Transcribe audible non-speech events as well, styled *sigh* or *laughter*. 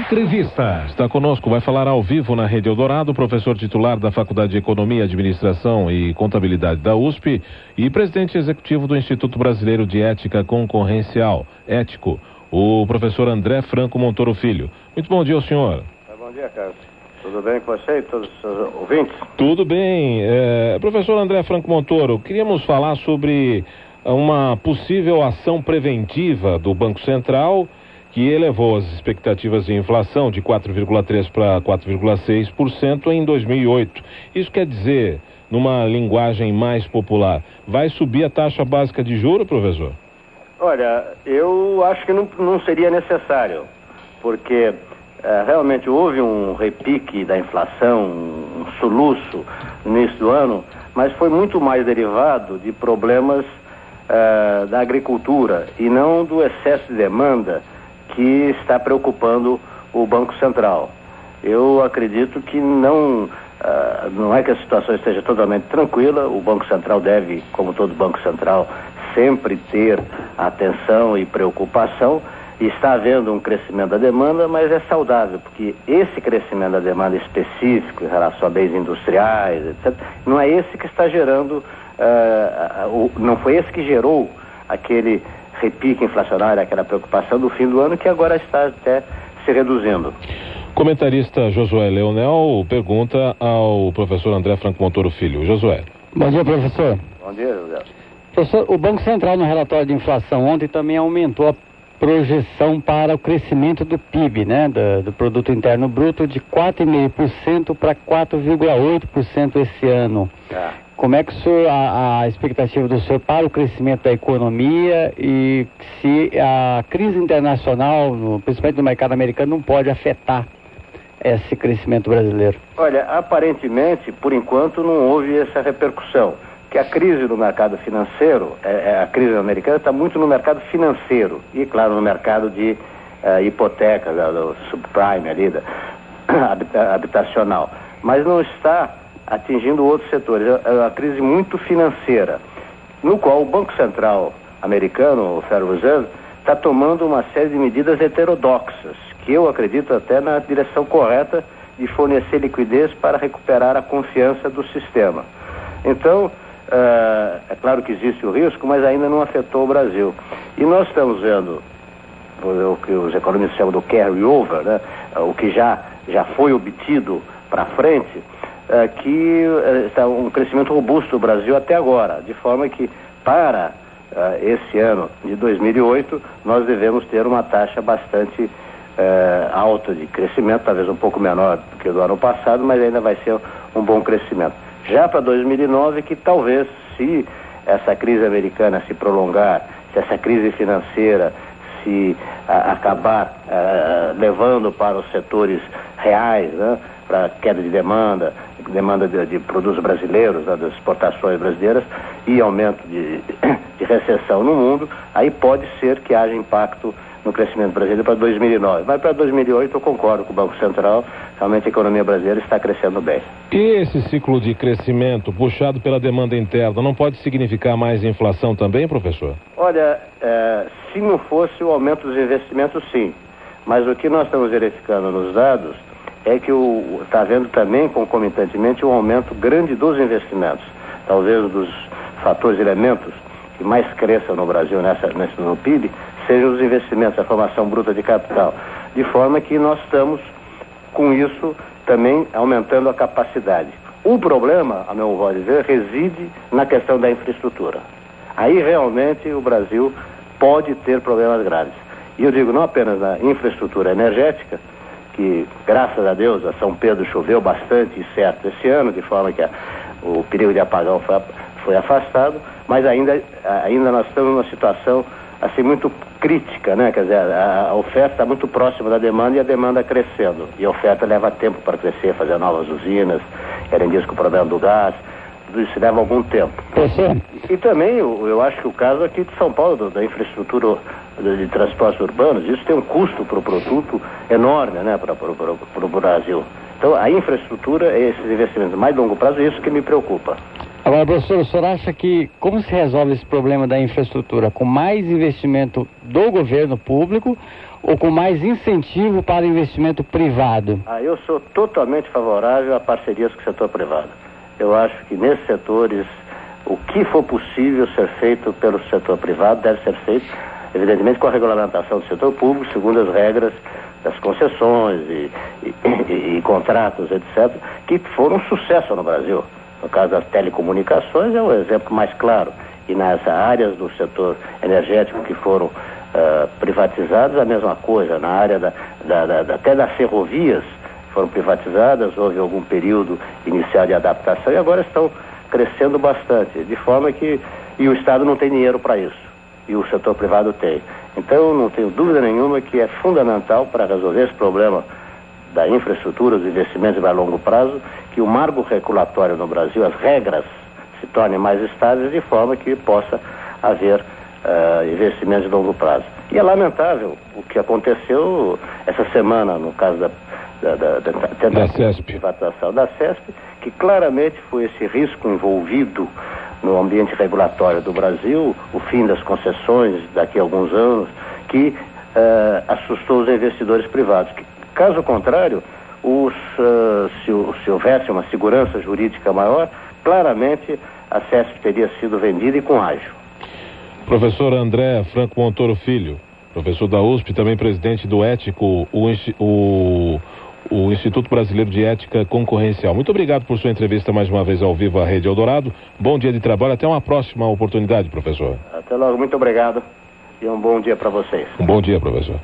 Entrevista. Está conosco, vai falar ao vivo na Rede Eldorado, professor titular da Faculdade de Economia, Administração e Contabilidade da USP e presidente executivo do Instituto Brasileiro de Ética Concorrencial, Ético, o professor André Franco Montoro Filho. Muito bom dia ao senhor. Bom dia, Carlos. Tudo bem com você e todos os ouvintes? Tudo bem. É, professor André Franco Montoro, queríamos falar sobre uma possível ação preventiva do Banco Central que elevou as expectativas de inflação de 4,3% para 4,6% em 2008. Isso quer dizer, numa linguagem mais popular, vai subir a taxa básica de juro, professor? Olha, eu acho que não, não seria necessário, porque é, realmente houve um repique da inflação, um soluço no início do ano, mas foi muito mais derivado de problemas é, da agricultura e não do excesso de demanda que está preocupando o Banco Central. Eu acredito que não, uh, não é que a situação esteja totalmente tranquila, o Banco Central deve, como todo Banco Central, sempre ter atenção e preocupação. Está havendo um crescimento da demanda, mas é saudável, porque esse crescimento da demanda específico em relação a bens industriais, etc., não é esse que está gerando, uh, não foi esse que gerou aquele repique inflacionário, aquela preocupação do fim do ano que agora está até se reduzindo. Comentarista Josué Leonel pergunta ao professor André Franco Montoro Filho. Josué. Bom dia, professor. Bom dia, José. Professor, o Banco Central no relatório de inflação ontem também aumentou a projeção para o crescimento do PIB, né, do, do Produto Interno Bruto, de 4,5% para 4,8% esse ano. Ah. Como é que senhor, a, a, expectativa do senhor para o crescimento da economia e se a crise internacional, principalmente no mercado americano, não pode afetar esse crescimento brasileiro? Olha, aparentemente, por enquanto, não houve essa repercussão. Que a crise no mercado financeiro, é, é, a crise americana está muito no mercado financeiro e, claro, no mercado de hipotecas, do subprime ali, da, *coughs* habitacional. Mas não está atingindo outros setores. É, é uma crise muito financeira, no qual o Banco Central americano, o Federal Reserve, está tomando uma série de medidas heterodoxas, que eu acredito até na direção correta de fornecer liquidez para recuperar a confiança do sistema. Então, uh, é claro que existe o risco, mas ainda não afetou o Brasil. E nós estamos vendo o que os economistas chamam do carry-over, né? o que já, já foi obtido para frente, é, que é, está um crescimento robusto do Brasil até agora, de forma que para é, esse ano de 2008 nós devemos ter uma taxa bastante alta de crescimento, talvez um pouco menor do que do ano passado, mas ainda vai ser um bom crescimento. Já para 2009, que talvez se essa crise americana se prolongar, se essa crise financeira se acabar levando para os setores reais, né, para queda de demanda, demanda de, de produtos brasileiros, né, das exportações brasileiras e aumento de, *coughs* de recessão no mundo, aí pode ser que haja impacto no crescimento brasileiro para 2009. Mas para 2008 eu concordo com o Banco Central, realmente a economia brasileira está crescendo bem. E esse ciclo de crescimento puxado pela demanda interna não pode significar mais inflação também, professor? Olha, é, se não fosse o aumento dos investimentos, sim. Mas o que nós estamos verificando nos dados é que está havendo também, concomitantemente, um aumento grande dos investimentos. Talvez um dos fatores, elementos que mais cresçam no Brasil nessa, nesse, no PIB, sejam os investimentos, a formação bruta de capital. De forma que nós estamos, com isso, também aumentando a capacidade. O problema, a meu modo de ver, reside na questão da infraestrutura. Aí realmente o Brasil pode ter problemas graves. E eu digo não apenas na infraestrutura energética, que, graças a Deus, a São Pedro choveu bastante certo esse ano, de forma que a, o perigo de apagão foi, foi afastado, mas ainda, ainda nós estamos numa situação assim muito crítica, né? Quer dizer, a, oferta está muito próxima da demanda e a demanda crescendo. E a oferta leva tempo para crescer, fazer novas usinas, além disso com o problema do gás, leva algum tempo. E, e também eu, eu, acho que o caso aqui de São Paulo, da infraestrutura de, de transportes urbanos, isso tem um custo para o produto enorme, né, para o Brasil. Então a infraestrutura, esses investimentos mais longo prazo, é isso que me preocupa. Agora, professor, o senhor acha que como se resolve esse problema da infraestrutura? Com mais investimento do governo público ou com mais incentivo para investimento privado? Ah, eu sou totalmente favorável a parcerias com o setor privado. Eu acho que nesses setores, o que for possível ser feito pelo setor privado deve ser feito, evidentemente, com a regulamentação do setor público, segundo as regras das concessões e, e, e, e contratos, etc., que foram um sucesso no Brasil. No caso das telecomunicações, é o exemplo mais claro. E nas áreas do setor energético que foram uh, privatizadas, a mesma coisa. Na área da, da, da, até das ferrovias foram privatizadas, houve algum período inicial de adaptação e agora estão crescendo bastante. De forma que. E o Estado não tem dinheiro para isso. E o setor privado tem. Então, não tenho dúvida nenhuma que é fundamental para resolver esse problema da infraestrutura, dos investimentos a longo prazo, que o marco regulatório no Brasil, as regras, se tornem mais estáveis de forma que possa haver uh, investimentos de longo prazo. E é lamentável o que aconteceu essa semana, no caso da, da, da, da, da CESP. privatização da CESP, que claramente foi esse risco envolvido no ambiente regulatório do Brasil, o fim das concessões daqui a alguns anos, que uh, assustou os investidores privados. Que, caso contrário, os, uh, se, se, houvesse uma segurança jurídica maior, claramente a CESP teria sido vendida e com ágio. Professor André Franco Montoro Filho, professor da USP, também presidente do Ético, o, o, o Instituto Brasileiro de Ética Concorrencial. Muito obrigado por sua entrevista mais uma vez ao vivo à Rede Eldorado. Bom dia de trabalho, até uma próxima oportunidade, professor. Até logo, muito obrigado e um bom dia para vocês. Um bom dia, professor.